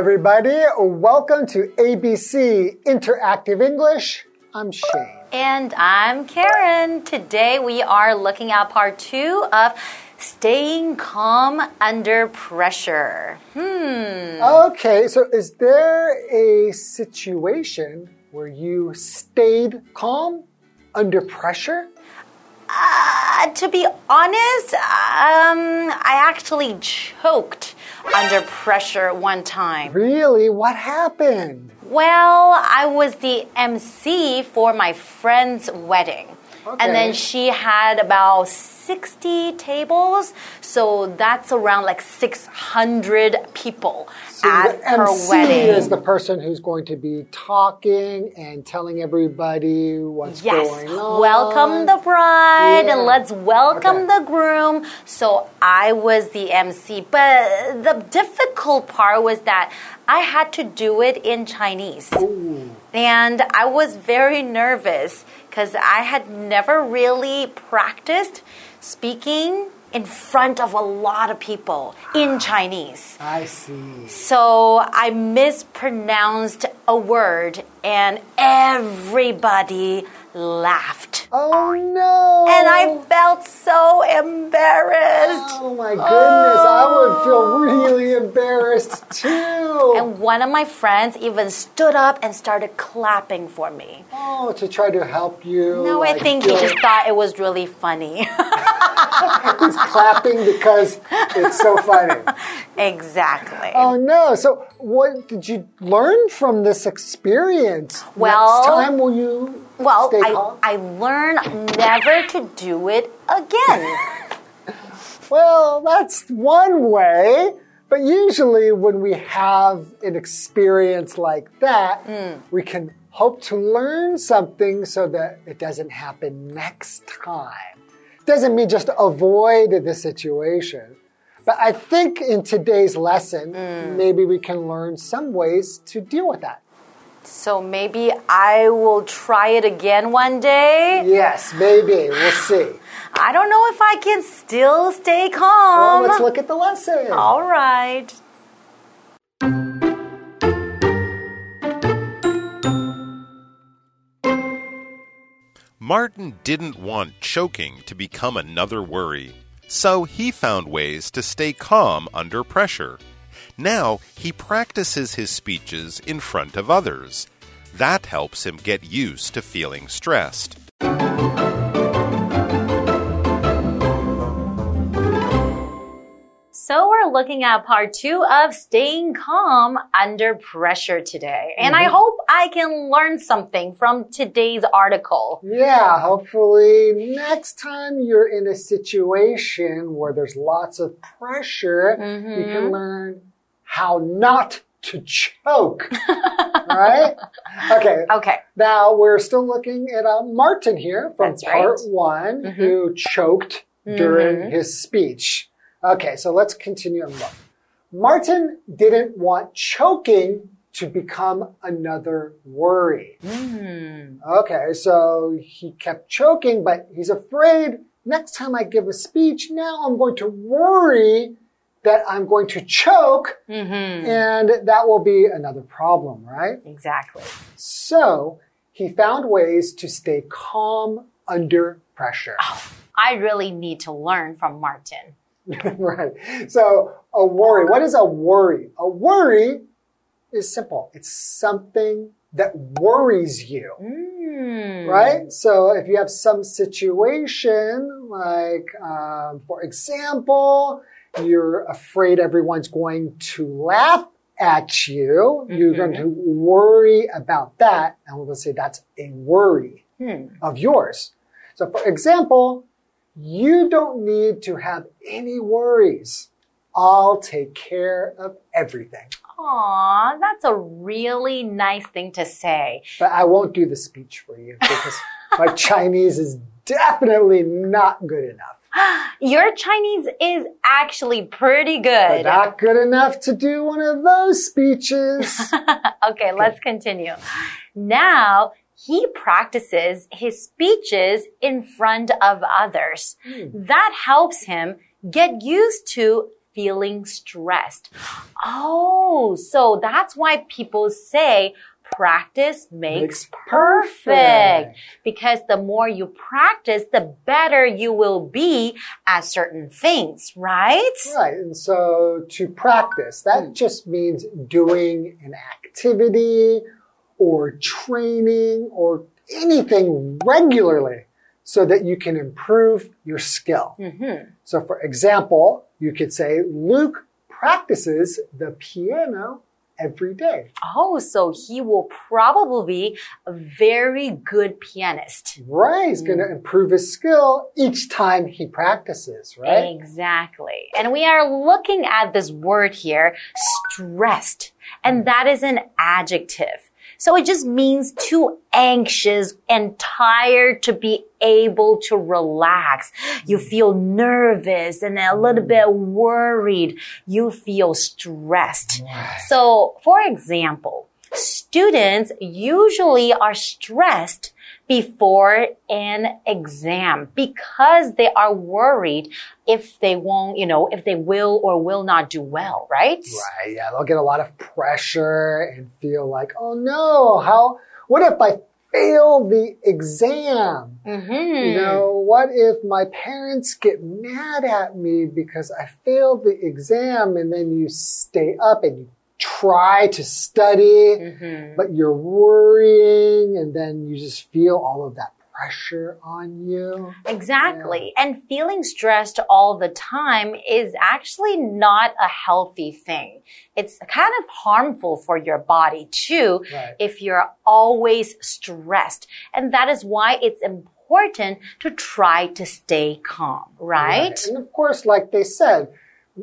Everybody. Welcome to ABC Interactive English. I'm Shane. And I'm Karen. Today we are looking at part two of staying calm under pressure. Hmm. Okay, so is there a situation where you stayed calm under pressure? Uh, to be honest, um, I actually choked under pressure one time. Really? What happened? Well, I was the MC for my friend's wedding. Okay. And then she had about 60 tables, so that's around like 600 people So at the her MC wedding. is the person who's going to be talking and telling everybody what's Yes, going on. welcome the bride Yeah. and let's welcome Okay. the groom. So I was the MC, but the difficult part was that I had to do it in Chinese. And I was very nervous because I had never really practiced speaking in front of a lot of people in Chinese. I see. So I mispronounced a word and everybody laughed. Oh no! And I felt so embarrassed. Oh my goodness, I would feel really embarrassed too. And one of my friends even stood up and started clapping for me. oh, to try to help you. No, I like, think he just thought it was really funny. he's clapping because it's so funny. exactly. Oh no! So, what did you learn from this experience? Well- Next time will you well, stay I, calm? I learned never to do it again. Well, that's one way. But usually, when we have an experience like that, Hmm. we can hope to learn something so that it doesn't happen next time. Doesn't mean just avoid the situation. But I think in today's lesson, Hmm. maybe we can learn some ways to deal with that. So maybe I will try it again one day. Yes, maybe. We'll see. I don't know if I can still stay Well, calm. let's look at the lesson. All right. Martin didn't want choking to become another worry, so he found ways to stay calm under pressure. Now he practices his speeches in front of others. That helps him get used to feeling stressed. So we're looking at part two of staying calm under pressure today. And I mm-hmm. hope I can learn something from today's article. Yeah, hopefully next time you're in a situation where there's lots of pressure, you can mm-hmm. learn how not to choke. right? Okay. Okay. Now we're still looking at uh, Martin here from That's right. part one mm-hmm. who choked during mm-hmm. his speech. Okay, so let's continue and look. Martin didn't want choking to become another worry. Hmm. Okay, so he kept choking, but he's afraid next time I give a speech, now I'm going to worry that I'm going to choke, and that will be another problem, right? Exactly. So he found ways to stay calm under pressure. I really need to learn from Martin. right. So a worry. What is a worry? A worry is simple. It's something that worries you. Hmm. Right? So if you have some situation, like, um, for example, you're afraid everyone's going to laugh at you, you're going to mm-hmm. worry about that. And we'll say that's a worry hmm. of yours. So for example, you don't need to have any worries. I'll take care of everything. Aw, that's a really nice thing to say. But I won't do the speech for you because my Chinese is definitely not good enough. Your Chinese is actually pretty good. But not good enough to do one of those speeches. okay, let's continue. Now, he practices his speeches in front of others. Hmm. That helps him get used to feeling stressed. Oh, so that's why people say practice makes, Makes perfect. perfect. Because the more you practice, the better you will be at certain things, right? Right. And so to practice, that Hmm. just means doing an activity or training or anything regularly so that you can improve your skill. Mm-hmm. So, for example, you could say Luke practices the piano every day. Oh, so he will probably be a very good pianist. Right. He's going to mm. improve his skill each time he practices, right? Exactly. And we are looking at this word here, stressed. And mm. that is an adjective. So it just means too anxious and tired to be able to relax. You mm. feel nervous and a little mm. bit worried. You feel stressed. So, for example, students usually are stressed before an exam because they are worried if they won't, you know, if they will or will not do well, right? Right. Yeah. They'll get a lot of pressure and feel like, oh no, how, what if I fail the exam? Mm-hmm. You know, what if my parents get mad at me because I failed the exam and then you stay up and you try to study, Mm-hmm. but you're worrying and then you just feel all of that pressure on you. Exactly. And feeling stressed all the time is actually not a healthy thing. It's kind of harmful for your body too Right. if you're always stressed. And that is why it's important to try to stay calm, right? And of course, like they said,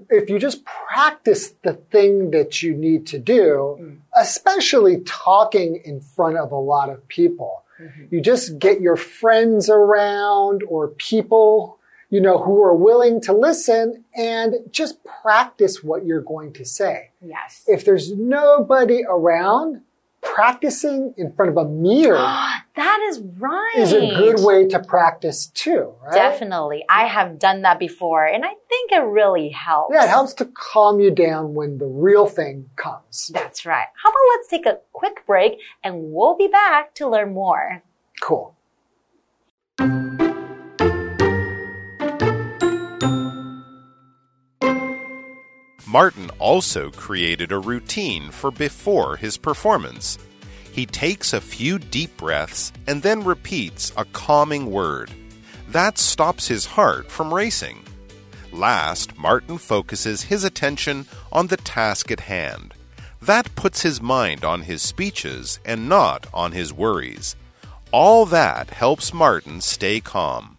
if you just practice the thing that you need to do, Mm. especially talking in front of a lot of people, Mm-hmm. you just get your friends around or people, you know, who are willing to listen and just practice what you're going to say. Yes. If there's nobody around, practicing in front of a mirror that is right. is a good way to practice too, right? Definitely. I have done that before and I think it really helps. Yeah, it helps to calm you down when the real thing comes. That's right. How about let's take a quick break and we'll be back to learn more. Cool. Martin also created a routine for before his performance. He takes a few deep breaths and then repeats a calming word. That stops his heart from racing. Last, Martin focuses his attention on the task at hand. That puts his mind on his speeches and not on his worries. All that helps Martin stay calm.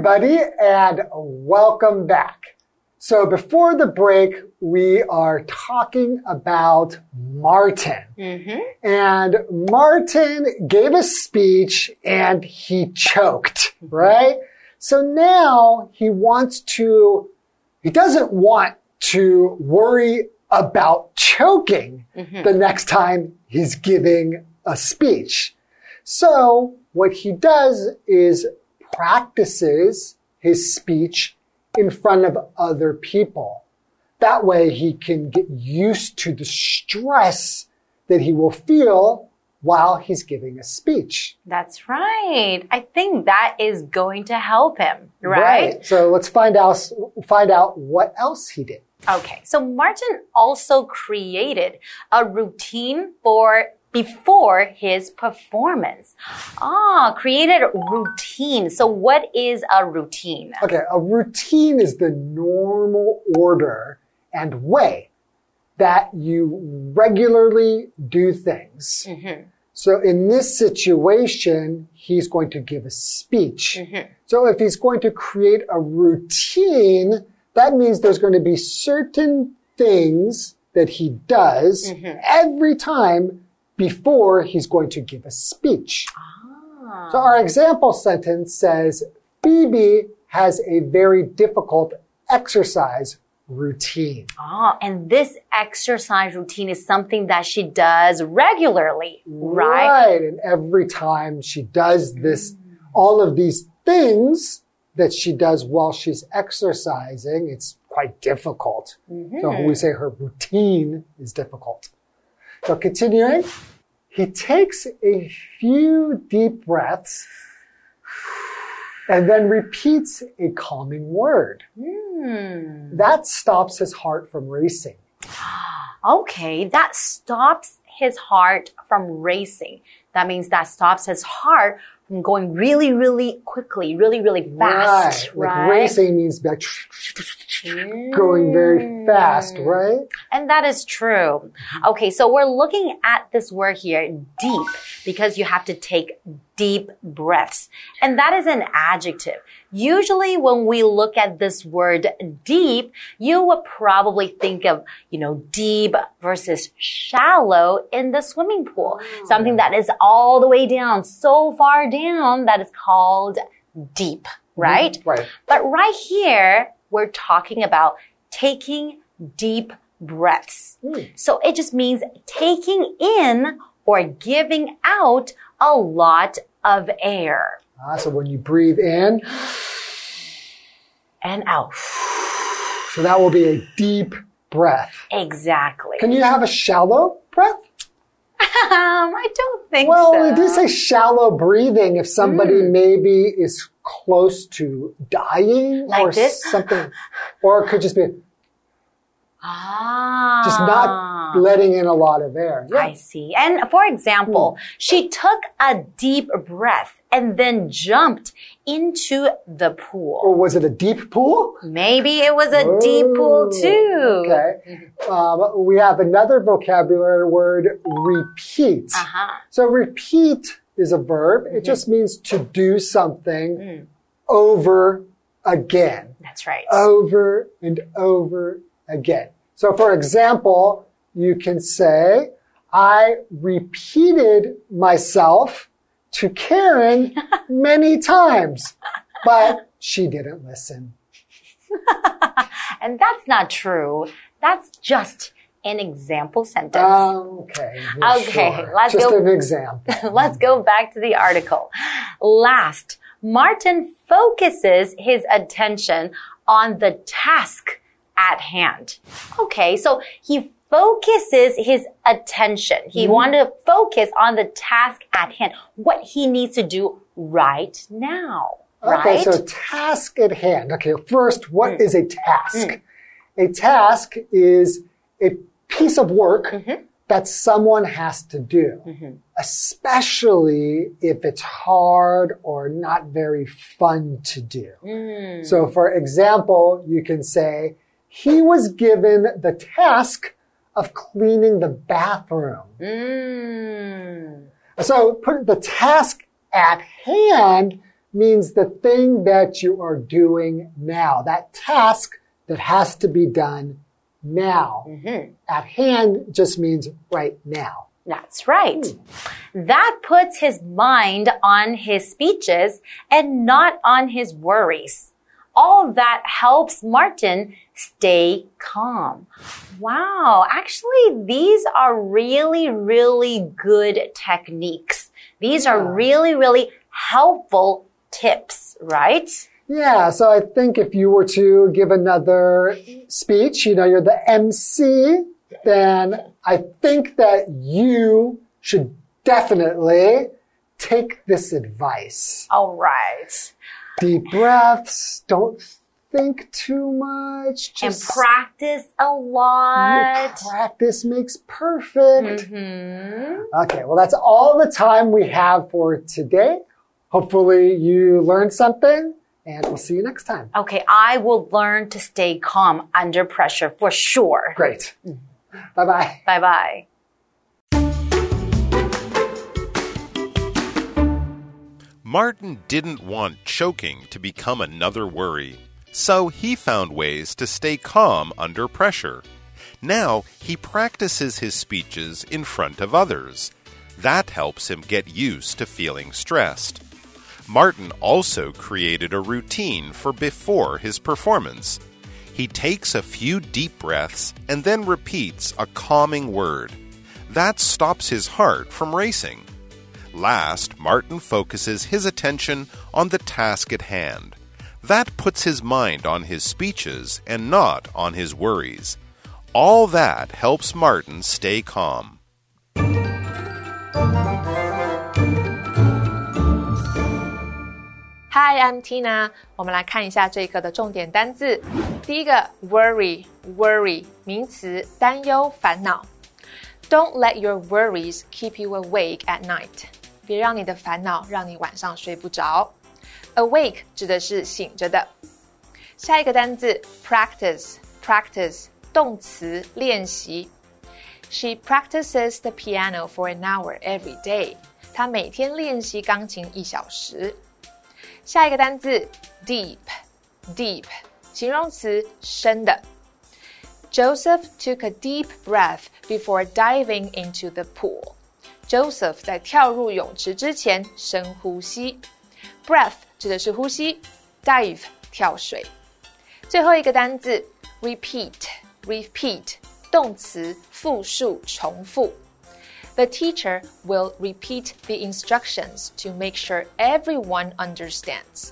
Everybody, and welcome back. So, before the break, we are talking about Martin. Mm-hmm. And Martin gave a speech and he choked, right? So now he wants to, he doesn't want to worry about choking the next time he's giving a speech. So what he does is practices his speech in front of other people. That way he can get used to the stress that he will feel while he's giving a speech. That's right. I think that is going to help him, right? So let's find out find out what else he did. Okay. So Martin also created a routine for before his performance. Ah, created a routine. So what is a routine? Okay, a routine is the normal order and way that you regularly do things. Mm-hmm. So in this situation, he's going to give a speech. Mm-hmm. So if he's going to create a routine, that means there's going to be certain things that he does mm-hmm. every time before he's going to give a speech. Ah. So our example sentence says, Phoebe has a very difficult exercise routine. Ah, and this exercise routine is something that she does regularly, right? Right. And every time she does this all of these things that she does while she's exercising, it's quite difficult. So we say her routine is difficult. So continuing, he takes a few deep breaths and then repeats a calming word. Hmm. That stops his heart from racing. Okay, that stops his heart from racing. That means that stops his heart going really, really quickly, really, really fast, Like right? racing means like going very fast, mm. right? And that is true. Mm-hmm. Okay, so we're looking at this word here, deep, because you have to take deep breaths. And that is an adjective. Usually when we look at this word deep, you would probably think of, you know, deep versus shallow in the swimming pool. Something that is all the way down, so far down that is called deep, mm-hmm. right? Right. But right here, we're talking about taking deep breaths. Mm. So it just means taking in or giving out a lot of air Ah, so when you breathe in, and out. so that will be a deep breath. Exactly. Can you have a shallow breath? Um, I don't think Well, so. we do say shallow breathing if somebody Hmm. maybe is close to dying Like or this? something. Or it could just be ah. just not letting in a lot of air. Yeah. I see. And for example, Hmm. she took a deep breath and then jumped into the pool. Or was it a deep pool? Maybe it was a deep pool Oh, too. Okay. Um, we have another vocabulary word, repeat. Uh-huh. So repeat is a verb. It just means to do something over again. That's right. Over and over again. So for example, you can say, I repeated myself to Karen many times, but she didn't listen. and that's not true. That's just an example sentence. Okay. Okay, sure. let's Just go- an example. Let's go back to the article. Last, Martin focuses his attention on the task at hand. Okay, so he focuses his attention. He wanted to focus on the task at hand, what he needs to do right now. Okay, Right? so task at hand. Okay, first, what Mm. is a task? A task is a piece of work Mm-hmm. that someone has to do, especially if it's hard or not very fun to do. Mm. So, for example, you can say, he was given the task of cleaning the bathroom. Mm. So put the task at hand means the thing that you are doing now. That task that has to be done now. At hand just means right now. That's right. That puts his mind on his speeches and not on his worries. All that helps Martin stay calm. Wow. Actually, these are really, really good techniques. These are really, really helpful tips, right? Yeah, so I think if you were to give another speech, you know, you're the MC, then I think that you should definitely take this advice. All right. Deep breaths, don't think too much. And Just practice a lot. practice makes perfect. Hmm. Okay, well, that's all the time we have for today. Hopefully, you learned something, and we'll see you next time. Okay, I will learn to stay calm under pressure for sure. Great. Bye bye. Bye bye. Martin didn't want choking to become another worry, so he found ways to stay calm under pressure. Now he practices his speeches in front of others. That helps him get used to feeling stressed. Martin also created a routine for before his performance. He takes a few deep breaths and then repeats a calming word. That stops his heart from racing. Last, Martin focuses his attention on the task at hand. That puts his mind on his speeches and not on his worries. All that helps Martin stay calm. Hi, I'm Tina。我们来看一下这一课的重点单字。第一个，worry，worry，名词，担忧、烦恼。Don't let your worries keep you awake at night。 别让你的烦恼让你晚上睡不着。Awake 指的是醒着的。下一个单字，practice，practice，动词，练习。She practices the piano for an hour every day。她每天练习钢琴一小时。下一个单字，deep，deep，形容词，深的。Joseph took a deep breath before diving into the pool. Joseph 在跳入泳池之前深呼吸。Breath 指的是呼吸，dive 跳水。最后一个单字，repeat，repeat 动词，复数，重复。The teacher will repeat the instructions to make sure everyone understands.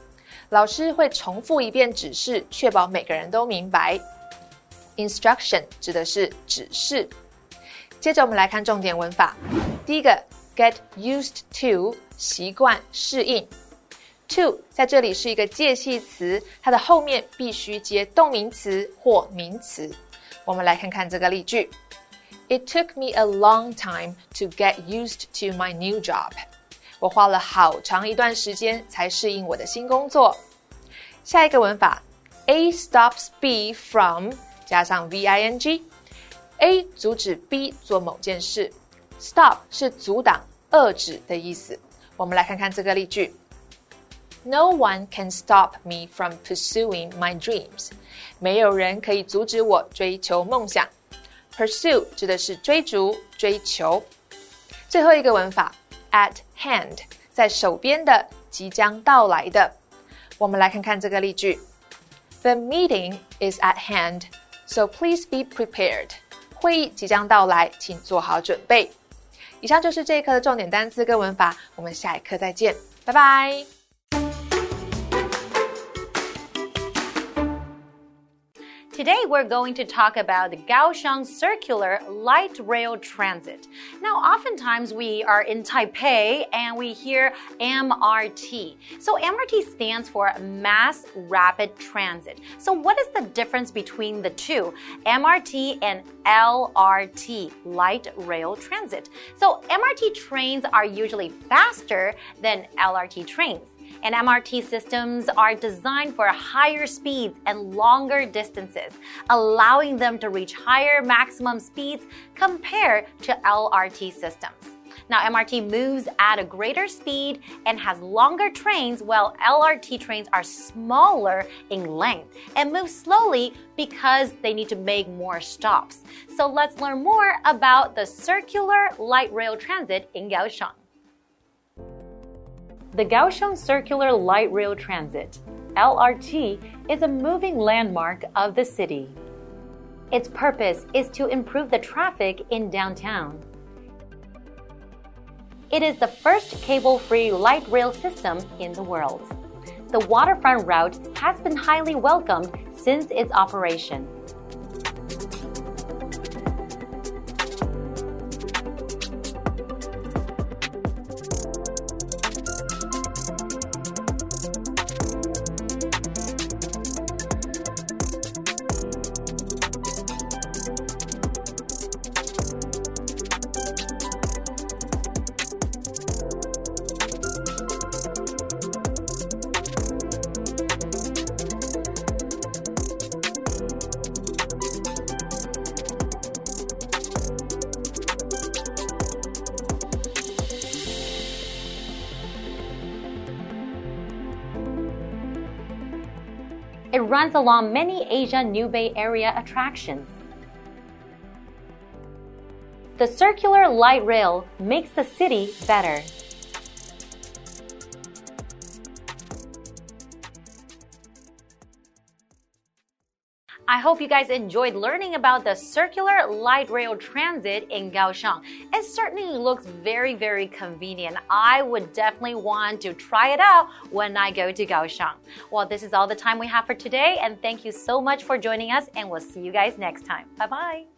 老师会重复一遍指示，确保每个人都明白。Instruction 指的是指示。接着我们来看重点文法。第一个，get used to 习惯适应。to 在这里是一个介系词，它的后面必须接动名词或名词。我们来看看这个例句：It took me a long time to get used to my new job。我花了好长一段时间才适应我的新工作。下一个文法，A stops B from 加上 v i n g，A 阻止 B 做某件事 ，stop 是阻挡、遏制的意思。我们来看看这个例句：No one can stop me from pursuing my dreams。没有人可以阻止我追求梦想。Pursue 指的是追逐、追求。最后一个文法，at hand 在手边的、即将到来的。我们来看看这个例句：The meeting is at hand。So please be prepared. 会议即将到来，请做好准备。以上就是这一课的重点单词跟文法，我们下一课再见，拜拜。Today we're going to talk about the Kaohsiung Circular Light Rail Transit. Now, oftentimes we are in Taipei and we hear MRT. So MRT stands for Mass Rapid Transit. So what is the difference between the two? MRT and LRT, Light Rail Transit. So MRT trains are usually faster than LRT trains and MRT systems are designed for higher speeds and longer distances, allowing them to reach higher maximum speeds compared to LRT systems. Now, MRT moves at a greater speed and has longer trains, while LRT trains are smaller in length and move slowly because they need to make more stops. So let's learn more about the circular light rail transit in Kaohsiung. The Kaohsiung Circular Light Rail Transit, LRT, is a moving landmark of the city. Its purpose is to improve the traffic in downtown. It is the first cable free light rail system in the world. The waterfront route has been highly welcomed since its operation. Runs along many Asia New Bay Area attractions. The circular light rail makes the city better. I hope you guys enjoyed learning about the circular light rail transit in Kaohsiung. It certainly looks very, very convenient. I would definitely want to try it out when I go to Kaohsiung. Well, this is all the time we have for today, and thank you so much for joining us, and we'll see you guys next time. Bye bye.